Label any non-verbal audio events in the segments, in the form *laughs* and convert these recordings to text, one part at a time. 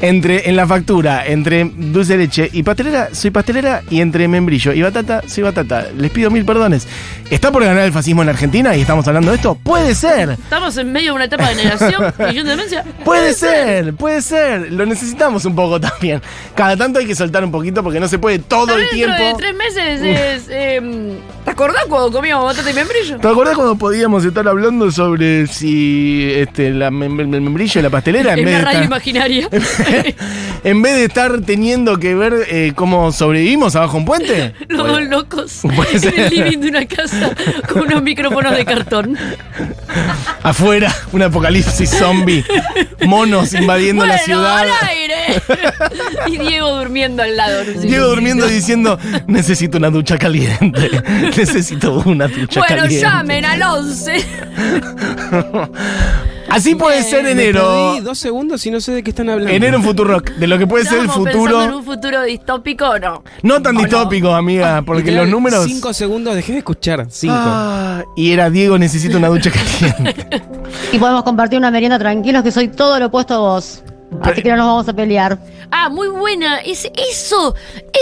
Entre, en la factura, entre dulce de leche y pastelera, soy pastelera, y entre membrillo y batata, soy batata. Les pido mil perdones. ¿Está por ganar el fascismo en Argentina y estamos hablando de esto? Puede ser, Estamos en medio de una etapa de negación *laughs* y de demencia. puede ser, puede ser. Lo necesitamos un poco también. Cada tanto hay que soltar un poquito porque no se puede todo el dentro tiempo. de tres meses es. eh, ¿Te acordás cuando comíamos batata y membrillo? ¿Te acordás cuando podíamos estar hablando sobre si este, la mem- el membrillo y la pastelera en En vez una de radio estar- imaginaria. *laughs* en vez de estar teniendo que ver eh, cómo sobrevivimos abajo un puente. *laughs* Los Bueno, dos locos *laughs* en el living de una casa con unos micrófonos de cartón. afuera, un apocalipsis zombie. Monos invadiendo la Bueno, ciudad. al aire. y Diego durmiendo al lado. no sé Diego durmiendo diciendo, necesito una ducha caliente. necesito una ducha Bueno, caliente. llamen al 11. Así puede Bien. ser Me enero. perdí dos segundos y no sé de qué están hablando. Enero en Futurock, de lo que puede ser el ¿Estamos pensando en futuro. un futuro distópico o no? No tan distópico, amiga, porque Literal, los números. Cinco segundos, dejé de escuchar. Cinco. Ah, y era Diego, necesito una ducha caliente. *laughs* Y podemos compartir una merienda tranquilos, que soy todo lo opuesto a vos. Así que no nos vamos a pelear. Ah, muy buena. Es eso.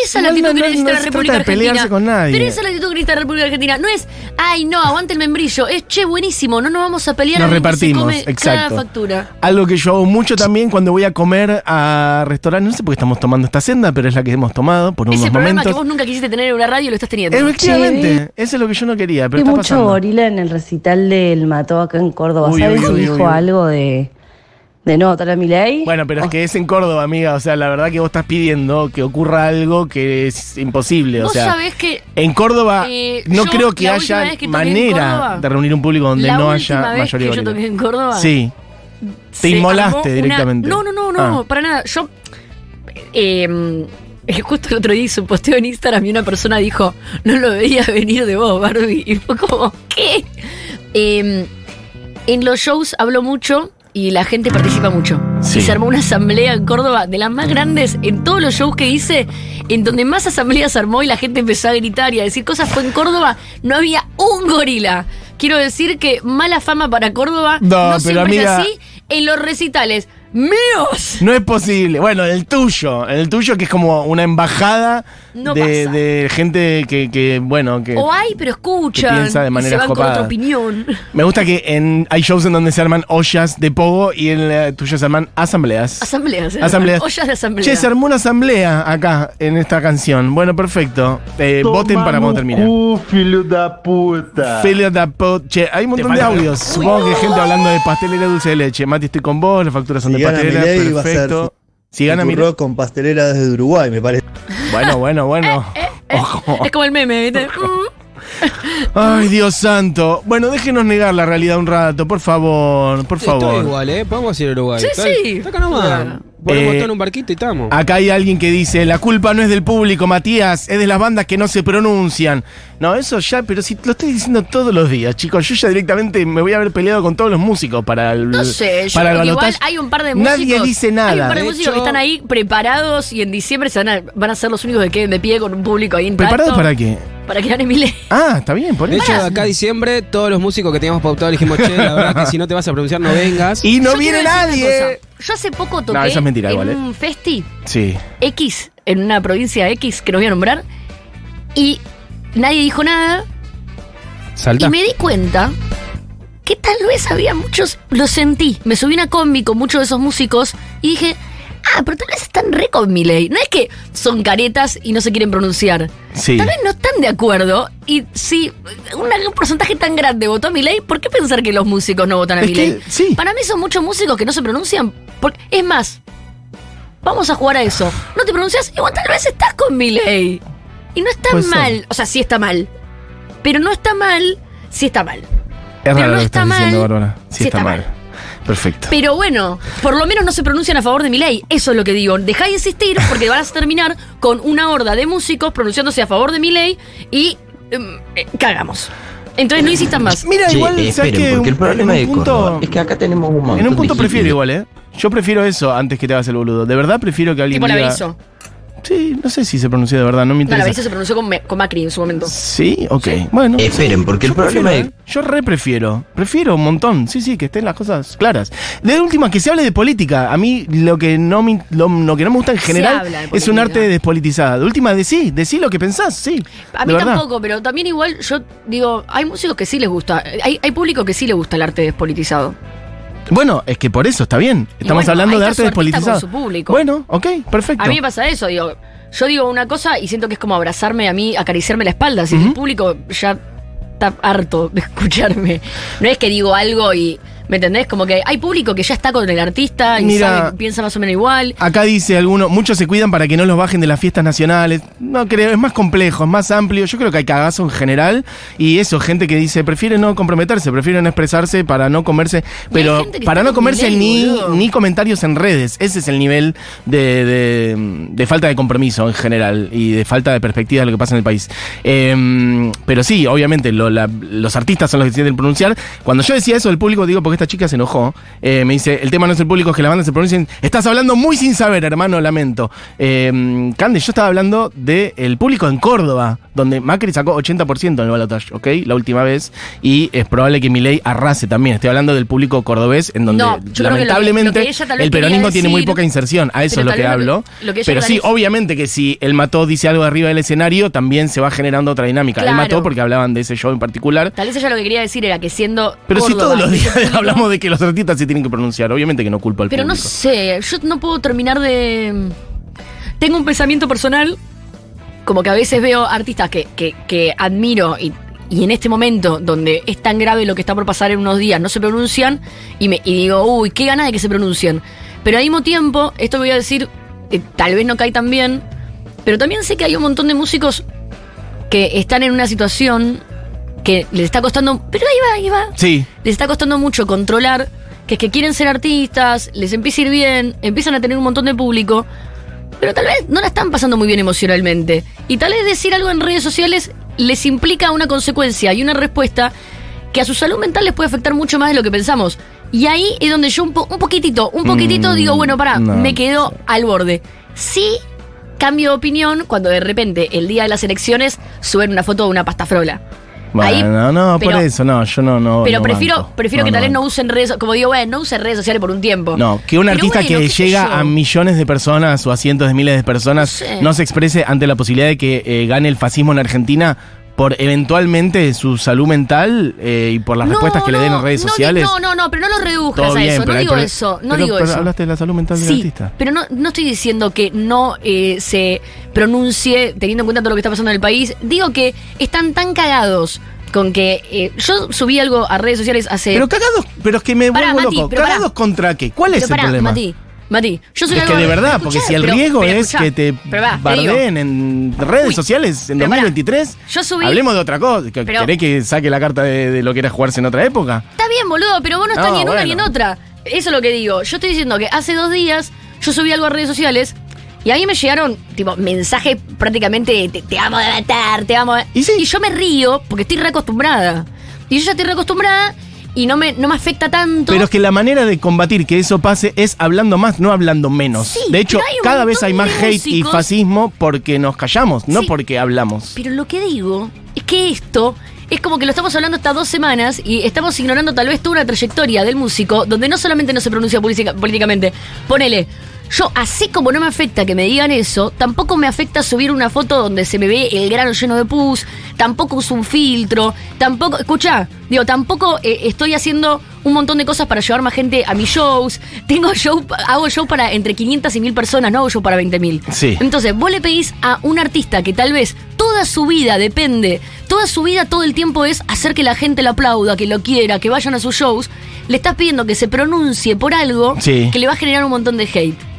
Esa es la actitud no, que necesita no la se República trata de Argentina. pelearse con nadie. Pero esa es la actitud que necesita la República Argentina. No es, ay, no, aguante el membrillo. Es, che, buenísimo. No nos vamos a pelear Nos quién se repartimos, come exacto. cada factura. Algo que yo hago mucho también cuando voy a comer a restaurantes. No sé por qué estamos tomando esta senda, pero es la que hemos tomado por unos Ese momentos. que vos nunca quisiste tener en una radio lo estás teniendo. Efectivamente, eso es lo que yo no quería, pero Hay está mucho pasando. gorila en el recital del Mató acá en Córdoba. Uy, ¿Sabes uy, si uy, dijo algo de, de no votar a mi ley? Bueno, pero es que es en Córdoba, amiga. O sea, la verdad que vos estás pidiendo que ocurra algo que es imposible. O Vos sea, sabés que en Córdoba Eh, no yo, creo que la última haya vez que toqué en manera Córdoba, de reunir un público donde la no última haya vez mayoría que yo toqué en Córdoba. Sí. se Te inmolaste una- directamente. No, no, no, no, Ah. para nada. Yo. eh, justo el otro día hice un posteo en Instagram y una persona dijo: No lo veía venir de vos, Barbie. *laughs* Y fue como, ¿qué? Eh, en los shows hablo mucho y la gente participa mucho. Sí. Y se armó una asamblea en Córdoba de las más grandes en todos los shows que hice, en donde más asambleas se armó y la gente empezó a gritar y a decir cosas. Fue en Córdoba, no había un gorila. Quiero decir que mala fama para Córdoba. No, No, pero siempre es así. En los recitales, míos. No es posible. Bueno, el tuyo. El tuyo que es como una embajada No de, pasa. de gente que, que, bueno, que... O hay, pero escuchan. que piensa de y manera se van con otra opinión. Me gusta que en, hay shows en donde se arman ollas de pogo y en la tuya se arman asambleas. Asambleas. ¿eh? Asambleas. Ollas de asamblea. Che, se armó una asamblea acá en esta canción. Bueno, perfecto. Eh, voten para cuando termine. Filho da puta. Filio da po- Che, hay un montón de audios. Supongo que hay gente hablando de pastelera dulce de leche. Mati, estoy con vos, las facturas son Si gana. Milei, va a ser. Si gana mi Rock con pastelera desde Uruguay, me parece. Bueno, bueno, bueno. *laughs* Eh, Ojo. Es como el meme, ¿viste? *laughs* Mm. Ay, Dios santo. Bueno, déjenos negar la realidad un rato, por favor, por favor. igual, ¿eh? Podemos ir a Uruguay. Sí, Está- sí. Está acá nomás. Claro. Ponemos Eh, todo en un barquito y estamos. Acá hay alguien que dice, la culpa no es del público, Matías, es de las bandas que no se pronuncian. No, eso ya, pero si lo estoy diciendo todos los días, chicos, yo ya directamente me voy a haber peleado con todos los músicos para el No sé, yo para el creo que igual balotaje. hay un par de músicos. Nadie dice nada. Hay un par de, De músicos hecho- que están ahí preparados y en diciembre se van a, van a ser los únicos que queden de pie con un público ahí intacto. ¿Preparados para qué? Para que gane Milei. Ah, está bien, por De eso. hecho, de acá a diciembre, todos los músicos que teníamos pautados dijimos, che, la verdad que si no te vas a pronunciar, no vengas. Y no Yo viene nadie. Yo hace poco toqué No, eso es mentira en igual, ¿eh? un festi Sí. X, en una provincia X que no voy a nombrar, y nadie dijo nada. Salta. Y me di cuenta que tal vez había muchos, lo sentí, me subí una combi con muchos de esos músicos y dije, ah, pero tal vez están re con mi ley. No es que son caretas y no se quieren pronunciar. Sí. Tal vez no están de acuerdo y si un porcentaje tan grande votó a mi ley, ¿por qué pensar que los músicos no votan a mi ley? sí. Para mí son muchos músicos que no se pronuncian. Porque, es más, vamos a jugar a eso. No te pronuncias, igual tal vez estás con mi ley. Y no está ser. mal. O sea, sí está mal. Pero no está mal, sí está mal. Es Pero raro no lo que está diciendo, mal. Bárbara. Sí, Sí está, está mal. mal. Perfecto. Pero bueno, por lo menos no se pronuncian a favor de mi ley. Eso es lo que digo. Dejá de insistir porque vas a terminar con una horda de músicos pronunciándose a favor de mi ley y em, eh, cagamos. Entonces no insistan más. Mira, Che, igual, eh, ¿sabes esperen, qué? porque el problema en un punto, Córdoba es que acá tenemos un montón En un punto de prefiero igual, ¿eh? Yo prefiero eso antes que te hagas el boludo. De verdad prefiero que alguien Tipo el diga... aviso. Sí, no sé si se pronunció de verdad, no me No, la interesa. Se pronunció con, Me- con Macri en su momento. Sí, ok. Bueno. Esperen, porque el Yo prefiero, problema es. ¿eh? Yo re prefiero. Prefiero un montón. Sí, sí, que estén las cosas claras. De última, que se hable de política. A mí lo que no me, lo, lo que no me gusta en general es un arte despolitizado. De última, decí, decí lo que pensás, sí. A mí tampoco, pero también igual yo digo, hay músicos que sí les gusta, hay, hay público que sí le gusta el arte despolitizado. Bueno, es que por eso está bien. Estamos bueno, hablando de arte despolitizado. con su público. Bueno, ok, perfecto. A mí me pasa eso, digo, yo digo una cosa y siento que es como abrazarme a mí, acariciarme la espalda, si el público ya está harto de escucharme. No es que digo algo y, ¿me entendés? Como que hay público que ya está con el artista y Mira- sabe- piensa más o menos igual. Acá dice alguno, muchos se cuidan para que no los bajen de las fiestas nacionales. No creo, es más complejo, es más amplio. Yo creo que hay cagazo en general. Y eso, gente que dice, prefiere no comprometerse, prefiere no expresarse para no comerse. Pero para no comerse ni, boludo. ni comentarios en redes. Ese es el nivel de, de- de falta de compromiso en general y de falta de perspectiva de lo que pasa en el país. Eh, pero sí, obviamente, lo- la- los artistas son los que tienen que pronunciar. Cuando yo decía eso del público, digo, porque esta chica se enojó. eh, me dice, el tema no es el público, es que la banda se pronuncien. Estás hablando muy sin saber, hermano, lamento. Eh, Cande, yo estaba hablando del público en Córdoba, donde Macri sacó 80% en el balotaje, ¿ok? La última vez. Y es probable que Milei arrase también. Estoy hablando del público cordobés, en donde No, lo que- lamentablemente lo que el peronismo tiene muy poca inserción. A eso es lo que hablo. lo que ella Pero sí, obviamente que si el mató dice algo arriba del escenario, también se va generando otra dinámica. Claro. El mató porque hablaban de ese show en particular. Tal vez ella lo que quería decir era que siendo. Pero si Córdoba, todos los días *laughs* hablamos de que los artistas se tienen que pronunciar, obviamente que no culpo al Pero no sé, yo no puedo terminar de. Tengo un pensamiento personal, como que a veces veo artistas que, que, que admiro y, y en este momento, donde es tan grave lo que está por pasar en unos días, no se pronuncian y, me, y digo, uy, qué ganas de que se pronuncien. Pero al mismo tiempo, esto voy a decir, eh, tal vez no cae tan bien, pero también sé que hay un montón de músicos que están en una situación que les está costando. Pero ahí va, ahí va Sí, les está costando mucho controlar, que es que quieren ser artistas, les empieza a ir bien, empiezan a tener un montón de público, pero tal vez no la están pasando muy bien emocionalmente. Y tal vez decir algo en redes sociales les implica una consecuencia y una respuesta que a su salud mental les puede afectar mucho más de lo que pensamos. Y ahí es donde yo un, po- un poquitito, un poquitito Mm, digo, bueno, pará, no, me quedo al borde. Sí, cambio de opinión cuando de repente el día de las elecciones suben una foto de una pasta frola. Ahí- bueno, no, por eso, no, yo no, no. pero no prefiero, banco. prefiero que tal vez no usen redes, como digo, bueno, no usen redes sociales por un tiempo. No, que un Pero artista bueno, que llega a millones de personas o a cientos de miles de personas No sé. no se exprese ante la posibilidad de que eh, gane el fascismo en Argentina por eventualmente su salud mental eh, y por las No, respuestas que le den en redes no, sociales. No, no, no, pero no lo reduzcas a eso. pero No digo eso, no pero- digo pero eso. hablaste de la salud mental del Sí, artista. pero no, no estoy diciendo que no eh, se pronuncie teniendo en cuenta todo lo que está pasando en el país. Digo que están tan cagados con que eh, yo subí algo a redes sociales hace. Pero cagados, pero es que me Pará, vuelvo Mati, loco. pero pará. ¿Cagados contra qué? ¿Cuál Pero es pará, el problema? Mati, Mati, yo subí Es que de verdad, porque si el pero- riesgo pero es escuchá, que te pero va, te digo. bardeen en redes Uy, sociales en pero pará, 2023, yo subí- hablemos de otra cosa. que- Pero- ¿Querés que saque la carta de, de lo que era jugarse en otra época? Está bien, boludo, pero vos no estás No, ni en una ni en otra. Eso es lo que digo. Yo estoy diciendo que hace dos días yo subí algo a redes sociales y a mí me llegaron, tipo, mensajes prácticamente de, te, te amo de matar, te amo de... Y sí. yo me río porque estoy reacostumbrada. Y yo ya estoy reacostumbrada y no me, no me afecta tanto. Pero es que la manera de combatir que eso pase es hablando más, no hablando menos. Sí, de hecho, cada vez hay más hate y fascismo porque nos callamos, no Sí. porque hablamos. Pero lo que digo es que esto es como que lo estamos hablando estas dos semanas y estamos ignorando tal vez toda una trayectoria del músico donde no solamente no se pronuncia política- políticamente. Ponele, yo así como no me afecta que me digan eso, tampoco me afecta subir una foto donde se me ve el grano lleno de pus, tampoco uso un filtro, tampoco, escucha, digo, tampoco eh, estoy haciendo un montón de cosas para llevar más gente a mis shows. *laughs* Tengo show, hago show para entre 500 y 1000 personas, no hago show para 20.000. Sí. Entonces, vos le pedís a un artista que tal vez toda su vida depende, toda su vida todo el tiempo es hacer que la gente lo aplauda, que lo quiera, que vayan a sus shows, le estás pidiendo que se pronuncie por algo Sí. que le va a generar un montón de hate.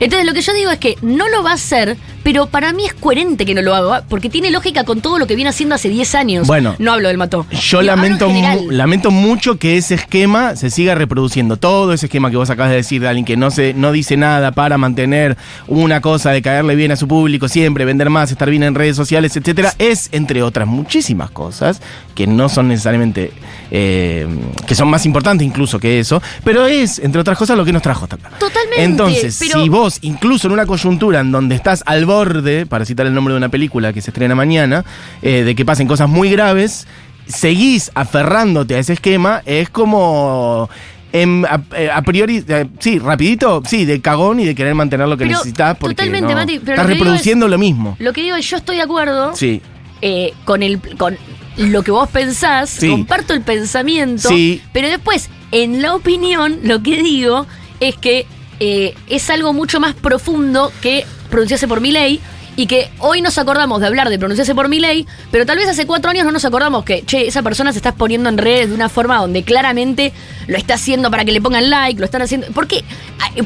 Entonces, lo que yo digo es que no lo va a hacer, pero para mí es coherente que no lo haga, porque tiene lógica con todo lo que viene haciendo hace 10 años. Bueno. no hablo del mató. Yo Digo, lamento, mu- lamento mucho que ese esquema se siga reproduciendo. Todo ese esquema que vos acabas de decir de alguien que no, se, no dice nada para mantener una cosa de caerle bien a su público siempre, vender más, estar bien en redes sociales, etcétera, es, entre otras muchísimas cosas, que no son necesariamente, eh, que son más importantes incluso que eso, pero es, entre otras cosas, lo que nos trajo hasta acá. Totalmente, Entonces, pero- si vos, incluso en una coyuntura en donde estás al borde, para citar el nombre de una película que se estrena mañana, eh, de que pasen cosas muy graves, seguís aferrándote a ese esquema, es como... em, a, eh, a priori, eh, sí, rapidito, sí, de cagón y de querer mantener lo que Pero, necesitas porque totalmente, no, Mati, pero estás lo reproduciendo lo mismo. Lo que digo es, yo estoy de acuerdo Sí, eh, con el con lo que vos pensás, Sí. comparto el pensamiento, Sí. pero después, en la opinión, lo que digo es que eh, es algo mucho más profundo que pronunciarse por mi ley. Y que hoy nos acordamos de hablar de pronunciarse por mi ley, pero tal vez hace cuatro años no nos acordamos que, che, esa persona se está exponiendo en redes de una forma donde claramente lo está haciendo para que le pongan like, lo están haciendo. ¿Por qué,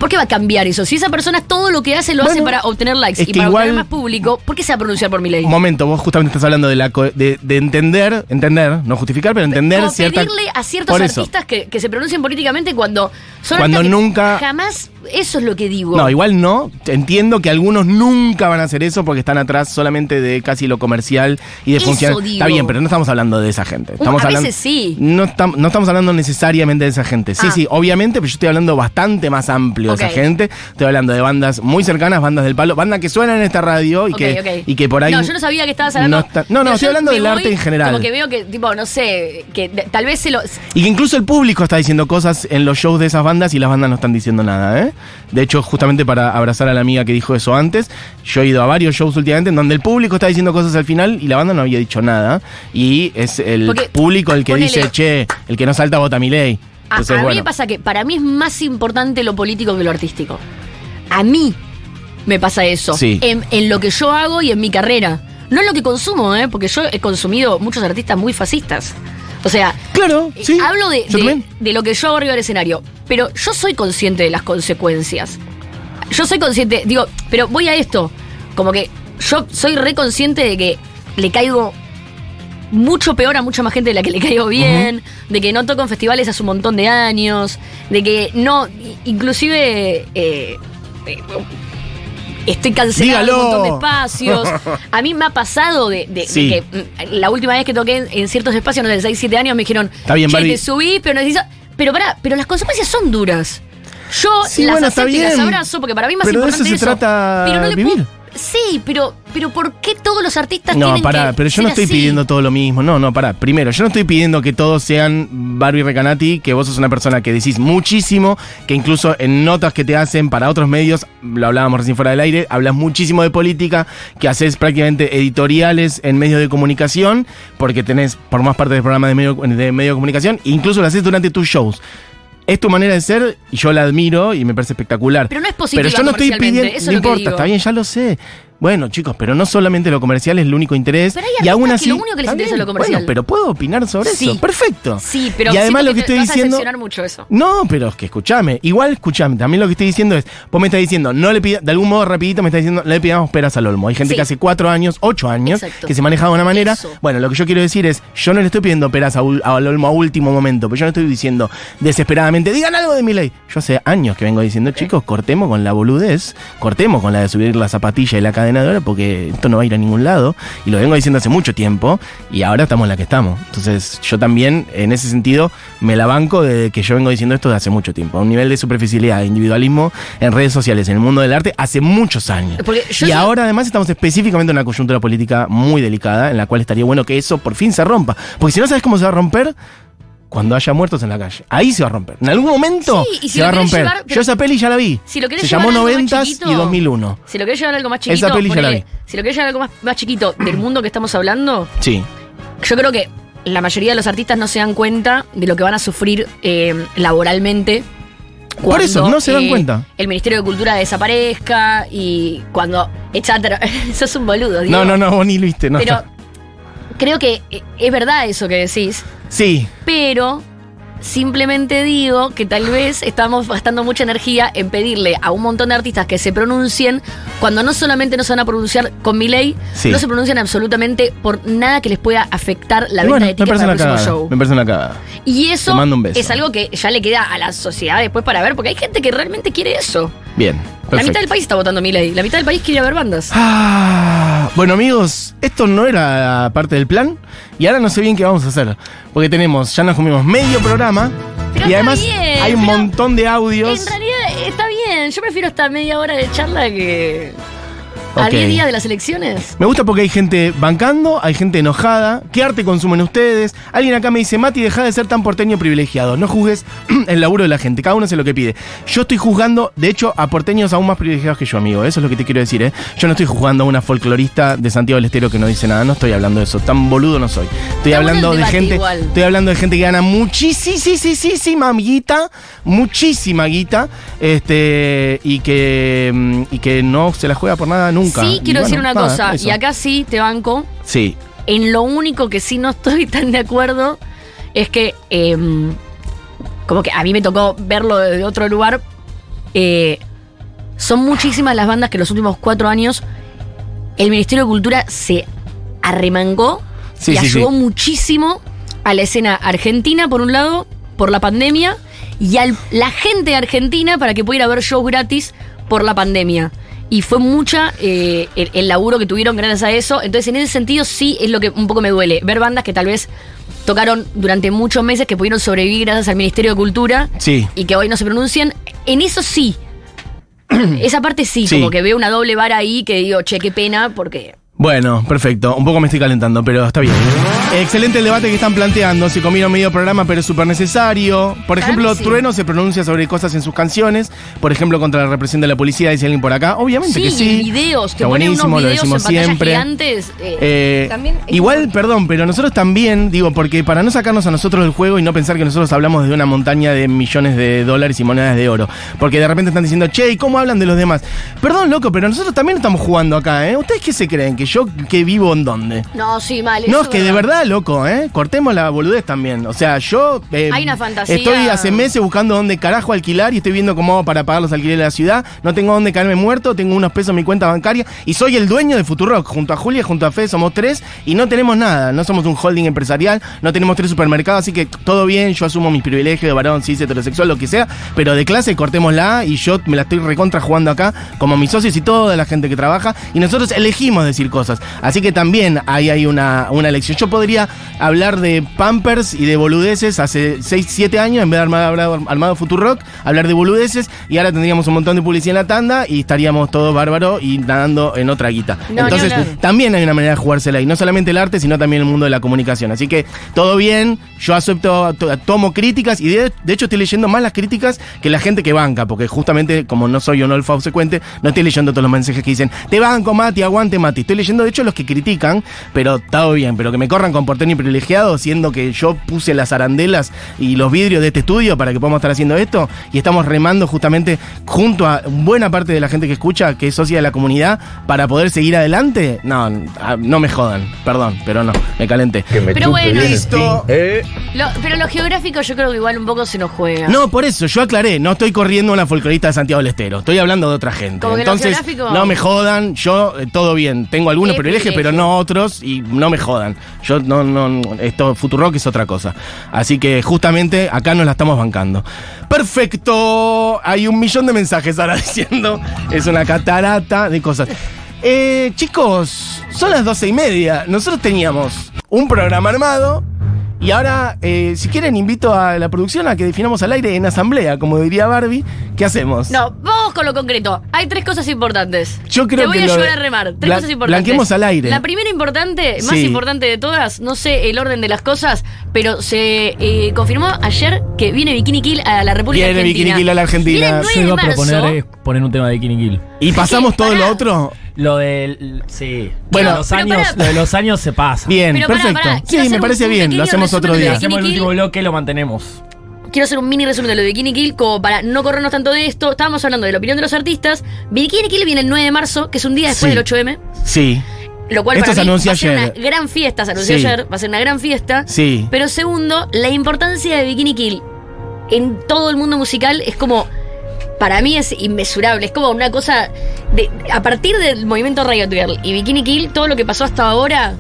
¿por qué va a cambiar eso? Si esa persona todo lo que hace lo hace para obtener likes es y para igual- obtener más público, ¿por qué se va a pronunciar por mi ley? Un momento, vos justamente estás hablando de la co- de, de entender, entender, no justificar, pero entender Como cierta pedirle a ciertos artistas que, que se pronuncien políticamente cuando son Cuando nunca- jamás eso es lo que digo No, igual no. Entiendo que algunos nunca van a hacer eso porque están atrás solamente de casi lo comercial y de funcionar. Está bien, pero no estamos hablando de esa gente. Uh, Estamos a hablando, veces sí. No, estam- no estamos hablando necesariamente de esa gente. Sí, Ah. sí, obviamente, pero yo estoy hablando bastante más amplio de esa gente. Estoy hablando de bandas muy cercanas, bandas del palo, bandas que suenan en esta radio y, que, y que por ahí. No, yo no sabía que estabas hablando. No, está- no, no, estoy hablando del voy arte en general. Como que veo que, tipo, no sé, que tal vez se lo. Y que incluso el público está diciendo cosas en los shows de esas bandas y las bandas no están diciendo nada, ¿eh? De hecho, justamente para abrazar a la amiga que dijo eso antes, yo he ido a varios shows últimamente en donde el público está diciendo cosas al final y la banda no había dicho nada. Y es el Porque, público el que ponele- dice, che, el que no salta vota mi ley. A, Entonces, a mí bueno. me pasa que para mí es más importante lo político que lo artístico. A mí me pasa eso. Sí. En, en lo que yo hago y en mi carrera. No en lo que consumo, ¿eh? Porque yo he consumido muchos artistas muy fascistas. O sea, Claro, sí. Hablo de, de- de lo que yo hago arriba del escenario, pero yo soy consciente de las consecuencias. Yo soy consciente, digo, pero voy a esto, como que yo soy re consciente de que le caigo mucho peor a mucha más gente de la que le caigo bien, de que no toco en festivales hace un montón de años, de que no, inclusive... eh, eh, Estoy cancelado Dígalo. un montón de espacios. *laughs* A mí me ha pasado de, de- de Sí. que mm, la última vez que toqué en, ciertos espacios, no sé, 6, 7 años, me dijeron, Está bien, che, te subí, pero necesito... Pero pará, pero las consecuencias son duras. Yo Sí, las bueno, acepto y las abrazo porque para mí más Pero de importante eso se trata Pero no le vivir. puedo- Sí, pero, pero ¿por qué todos los artistas No, tienen pará, que pero yo no estoy así? pidiendo todo lo mismo. No, no, pará. Primero, yo no estoy pidiendo que todos sean Barbie Recanati, que vos sos una persona que decís muchísimo, que incluso en notas que te hacen para otros medios, lo hablábamos recién fuera del aire, hablas muchísimo de política, que haces prácticamente editoriales en medios de comunicación, porque tenés por más parte del programa de medio de, medio de comunicación, e incluso lo haces durante tus shows. Es tu manera de ser y yo la admiro y me parece espectacular. Pero no es positiva Pero yo no estoy pidiendo. eso no importa, está bien, ya lo sé. Bueno, chicos, pero no solamente lo comercial es el único interés. Pero hay y aún así. que lo único que les está interesa es lo comercial. Bueno, pero puedo opinar sobre Sí. eso. Perfecto. Sí, pero y además lo que te estoy vas diciendo. mucho eso. No, pero es que escúchame. Igual escúchame. También lo que estoy diciendo es. Vos me estás diciendo, no le pida, de algún modo rapidito me estás diciendo, no le pidamos peras al olmo. Hay gente Sí. que hace cuatro años, ocho años, Exacto. que se maneja de una manera. Eso. Bueno, lo que yo quiero decir es, yo no le estoy pidiendo peras a ul- al olmo a último momento, pero yo no estoy diciendo desesperadamente, digan algo de mi ley. Yo hace años que vengo diciendo, chicos, cortemos con la boludez, cortemos con la de subir la zapatilla y la cadena de oro, porque esto no va a ir a ningún lado. Y lo vengo diciendo hace mucho tiempo, y ahora estamos en la que estamos. Entonces, yo también, en ese sentido, me la banco de que yo vengo diciendo esto de hace mucho tiempo. A un nivel de superficialidad, de individualismo en redes sociales, en el mundo del arte, hace muchos años. Y ahora, además, estamos específicamente en una coyuntura política muy delicada, en la cual estaría bueno que eso por fin se rompa. Porque si no sabes cómo se va a romper, cuando haya muertos en la calle. Ahí se va a romper. En algún momento Sí, y si se va a romper. llevar- Yo esa peli ya la vi. Si lo se llamó a algo más 90 chiquito- y 2001. Si lo querés llevar a algo más chiquito, Esa peli ya la vi. si lo querés llevar a algo más, más chiquito del mundo que estamos hablando, Sí. yo creo que la mayoría de los artistas no se dan cuenta de lo que van a sufrir eh, laboralmente. Por eso, no se dan eh, cuenta. El Ministerio de Cultura desaparezca y cuando. Etcétera. *laughs* Sos un boludo, Diego. No, no, no, vos ni lo viste. No, Pero. Creo que eh, es verdad eso que decís, Sí. pero simplemente digo que tal vez estamos gastando mucha energía en pedirle a un montón de artistas que se pronuncien cuando no solamente no se van a pronunciar con mi ley, Sí. no se pronuncian absolutamente por nada que les pueda afectar la Y venta bueno, de tickets para el próximo show. Me parece una cagada. Y eso es algo que ya le queda a la sociedad después para ver, porque hay gente que realmente quiere eso. Bien. La mitad del país está votando mi ley, la mitad del país quiere ver bandas. Ah, bueno amigos, esto no era parte del plan y ahora no sé bien qué vamos a hacer. Porque tenemos, ya nos comimos medio programa Pero y además bien, hay un montón de audios. En realidad está bien, yo prefiero esta media hora de charla que... ¿A Ok. 10 días de las elecciones? Me gusta porque hay gente bancando, hay gente enojada. ¿Qué arte consumen ustedes? Alguien acá me dice, Mati, deja de ser tan porteño privilegiado. No juzgues *clears throat* el laburo de la gente. Cada uno hace lo que pide. Yo estoy juzgando, de hecho, a porteños aún más privilegiados que yo, amigo. Eso es lo que te quiero decir, ¿eh? Yo no estoy juzgando a una folclorista de Santiago del Estero que no dice nada. No estoy hablando de eso. Tan boludo no soy. Estoy hablando de gente. igual. Estoy hablando de gente que gana muchísima guita. Muchísima guita. Este. Y que. mm, Y que no se la juega por nada nunca. Sí, quiero decir una nada, cosa, eso. y acá sí te banco. Sí. En lo único que sí no estoy *laughs* tan de acuerdo es que, em, como que a mí me tocó verlo de otro lugar, eh, son muchísimas las bandas que en los últimos cuatro años el Ministerio de Cultura se arremangó Sí, y sí, ayudó sí. muchísimo a la escena argentina, por un lado, por la pandemia, y a la gente de argentina para que pudiera ver shows gratis por la pandemia. Y fue mucha eh, el, el laburo que tuvieron gracias a eso. Entonces, en ese sentido, sí es lo que un poco me duele. Ver bandas que tal vez tocaron durante muchos meses, que pudieron sobrevivir gracias al Ministerio de Cultura Sí. y que hoy no se pronuncian. En eso sí. *clears throat* Esa parte sí, Sí. como que veo una doble vara ahí que digo, che, qué pena, porque Bueno, perfecto. Un poco me estoy calentando, pero está bien. Excelente el debate que están planteando. Se comieron medio programa, pero es súper necesario. Por Para ejemplo, mí sí. Trueno se pronuncia sobre cosas en sus canciones. Por ejemplo, contra la represión de la policía, dice alguien por acá. Obviamente sí, que sí. videos, que Está ponen buenísimo, unos lo videos en decimos siempre. gigantes. eh, Eh, También igual, perdón, pero nosotros también, digo, porque para no sacarnos a nosotros del juego y no pensar que nosotros hablamos de una montaña de millones de dólares y monedas de oro, porque de repente están diciendo, che, ¿y cómo hablan de los demás? Perdón, loco, pero nosotros también estamos jugando acá, ¿eh? ¿Ustedes qué se creen? ¿Que yo que vivo en dónde? no, sí, mal. No, es que de verdad, loco, ¿eh? Cortemos la boludez también. O sea, yo. eh, Hay una fantasía- Estoy hace meses buscando dónde carajo alquilar y estoy viendo cómo hago para pagar los alquileres de la ciudad. No tengo dónde caerme muerto, tengo unos pesos en mi cuenta bancaria y soy el dueño de Futurock. Junto a Julia, junto a Fede, somos tres y no tenemos nada. No somos un holding empresarial, no tenemos tres supermercados, así que todo bien. Yo asumo mis privilegios de varón, cis, heterosexual, lo que sea, pero de clase cortémosla y yo me la estoy recontra jugando acá como mis socios y toda la gente que trabaja y nosotros elegimos decir cosas. Así que también ahí hay una, una elección. Yo podría hablar de Pampers y de boludeces hace 6, 7 años en vez de armado, armado, armado Futurock, hablar de boludeces y ahora tendríamos un montón de publicidad en la tanda y estaríamos todos bárbaros y nadando en otra guita. No, Entonces, también hay una manera de jugársela y no solamente el arte, sino también el mundo de la comunicación. Así que todo bien, yo acepto, to- tomo críticas y de, de hecho estoy leyendo más las críticas que la gente que banca, porque justamente como no soy un olfa obsecuente, no estoy leyendo todos los mensajes que dicen, te banco Mati, aguante Mati. Estoy leyendo de hecho los que critican, pero está bien, pero que me corran con porteño privilegiado, siendo que yo puse las arandelas y los vidrios de este estudio para que podamos estar haciendo esto y estamos remando justamente junto a buena parte de la gente que escucha, que es socia de la comunidad, para poder seguir adelante. No, ah, no me jodan, perdón, pero no, me calenté. Que me Pero bueno, bien listo. ¿eh? Lo- pero lo geográfico yo creo que igual un poco se nos juega. No, por eso, yo aclaré, no estoy corriendo a una folclorista de Santiago del Estero, estoy hablando de otra gente. Como que lo Entonces, geográfico- no me jodan, yo eh, todo bien, tengo algunos privilegios, pero no otros, y no me jodan. Yo no, no, esto, Futurock es otra cosa. Así que justamente acá nos la estamos bancando. Perfecto, hay un millón de mensajes ahora *laughs* diciendo, es una catarata de cosas. Eh, chicos, son las doce y media. Nosotros teníamos un programa armado. Y ahora, eh, si quieren, invito a la producción a que definamos al aire en asamblea, como diría Barbie. ¿Qué hacemos? No, vamos con lo concreto. Hay tres cosas importantes. Yo creo Te voy que a ayudar de- a remar. Tres cosas importantes. blanqueemos al aire. La primera importante, más Sí. importante de todas, no sé el orden de las cosas, pero se eh, confirmó ayer que viene Bikini Kill a la República Viene Argentina. Bikini Kill a la Argentina. Viene el 9 Yo de iba a marzo. proponer es poner un tema de Bikini Kill. ¿Y pasamos todo pará. lo otro? Lo del. Sí. Bueno, Lo de los años, lo de los años se pasa. Bien, Pero pará, perfecto. pará, sí, me parece un bien, lo pequeño hacemos otro resumen de día. Hacemos el Kill. último bloque, lo mantenemos. Quiero hacer un mini resumen de lo de Bikini Kill, como para no corrernos tanto de esto. Estábamos hablando de la opinión de los artistas. Bikini Kill viene el 9 de marzo, que es un día después Sí. del 8M. Sí, Lo cual Esto para se mí anunció va a ser ayer. una gran fiesta, se anunció Sí. ayer, va a ser una gran fiesta. sí. Pero segundo, la importancia de Bikini Kill en todo el mundo musical es como. Para mí es inmesurable. Es como una cosa. De, a partir del movimiento Riot Girl y Bikini Kill, todo lo que pasó hasta ahora.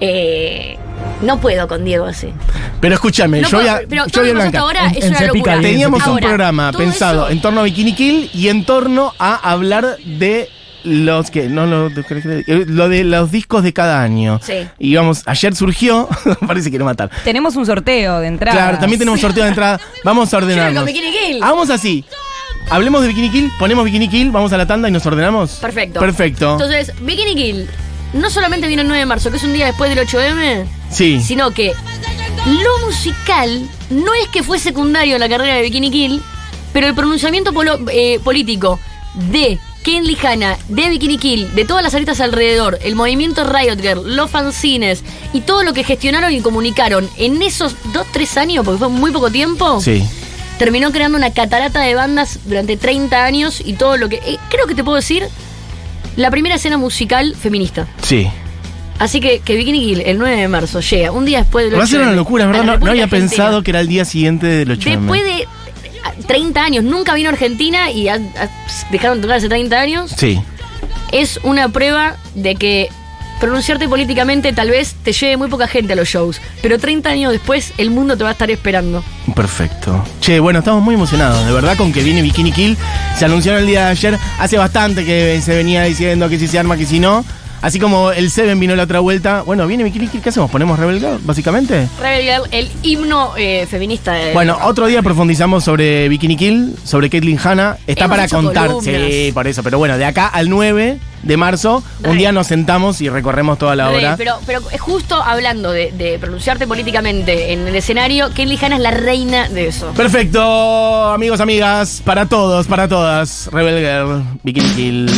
eh, no puedo con Diego así. Pero escúchame, No yo voy a, pero yo todo voy a lo que pasó hasta blancar. ahora En- es en una Cepica locura. bien, Teníamos un programa pensado eso- en torno a Bikini Kill y en torno a hablar de los que no lo, lo de los discos de cada año. Sí. Y vamos, ayer surgió, *laughs* parece que no matar. Tenemos un sorteo de entrada. Claro, también tenemos sorteo de entrada. Vamos a ordenarnos. Kill. Hagamos así. Hablemos de Bikini Kill, ponemos Bikini Kill, vamos a la tanda y nos ordenamos. Perfecto. Perfecto. Entonces, Bikini Kill no solamente viene el 9 de marzo, que es un día después del 8M, sí. sino que lo musical no es que fue secundario en la carrera de Bikini Kill, pero el pronunciamiento polo- eh, político de Ken Lijana, de Bikini Kill, de todas las artistas alrededor, el movimiento Riot Girl, los fanzines y todo lo que gestionaron y comunicaron en esos dos, tres años, porque fue muy poco tiempo, Sí. Terminó creando una catarata de bandas durante 30 años y todo lo que... eh, creo que te puedo decir, la primera escena musical feminista. Sí. Así que, que Bikini Kill el 9 de marzo llega, un día después del Va a ser 8M, una locura, a ¿verdad? No, había pensado que era el día siguiente del 8 Después de eh, 30 años, nunca vino a Argentina y ha- ha- dejaron de tocar hace 30 años. Sí. Es una prueba de que pronunciarte políticamente tal vez te lleve muy poca gente a los shows, pero 30 años después el mundo te va a estar esperando. Perfecto. Che, bueno, estamos muy emocionados, de verdad, con que viene Bikini Kill. Se anunció el día de ayer. Hace bastante que se venía diciendo que si se arma, que si no. Así como el Seven vino la otra vuelta. Bueno, viene Bikini Kill, ¿qué hacemos? ¿Ponemos Rebel Girl, básicamente? Rebel Girl, el himno eh, feminista de... Bueno, otro día profundizamos sobre Bikini Kill, sobre Caitlyn Hanna. Está Hemos para contar. columnas. Sí, por eso. Pero bueno, de acá al 9 de marzo, un día nos sentamos y recorremos toda la hora. pero, pero justo hablando de, de pronunciarte políticamente en el escenario, Kelly Hanna es la reina de eso. Perfecto, amigos, amigas, para todos, para todas. Rebel Girl, Bikini Kill.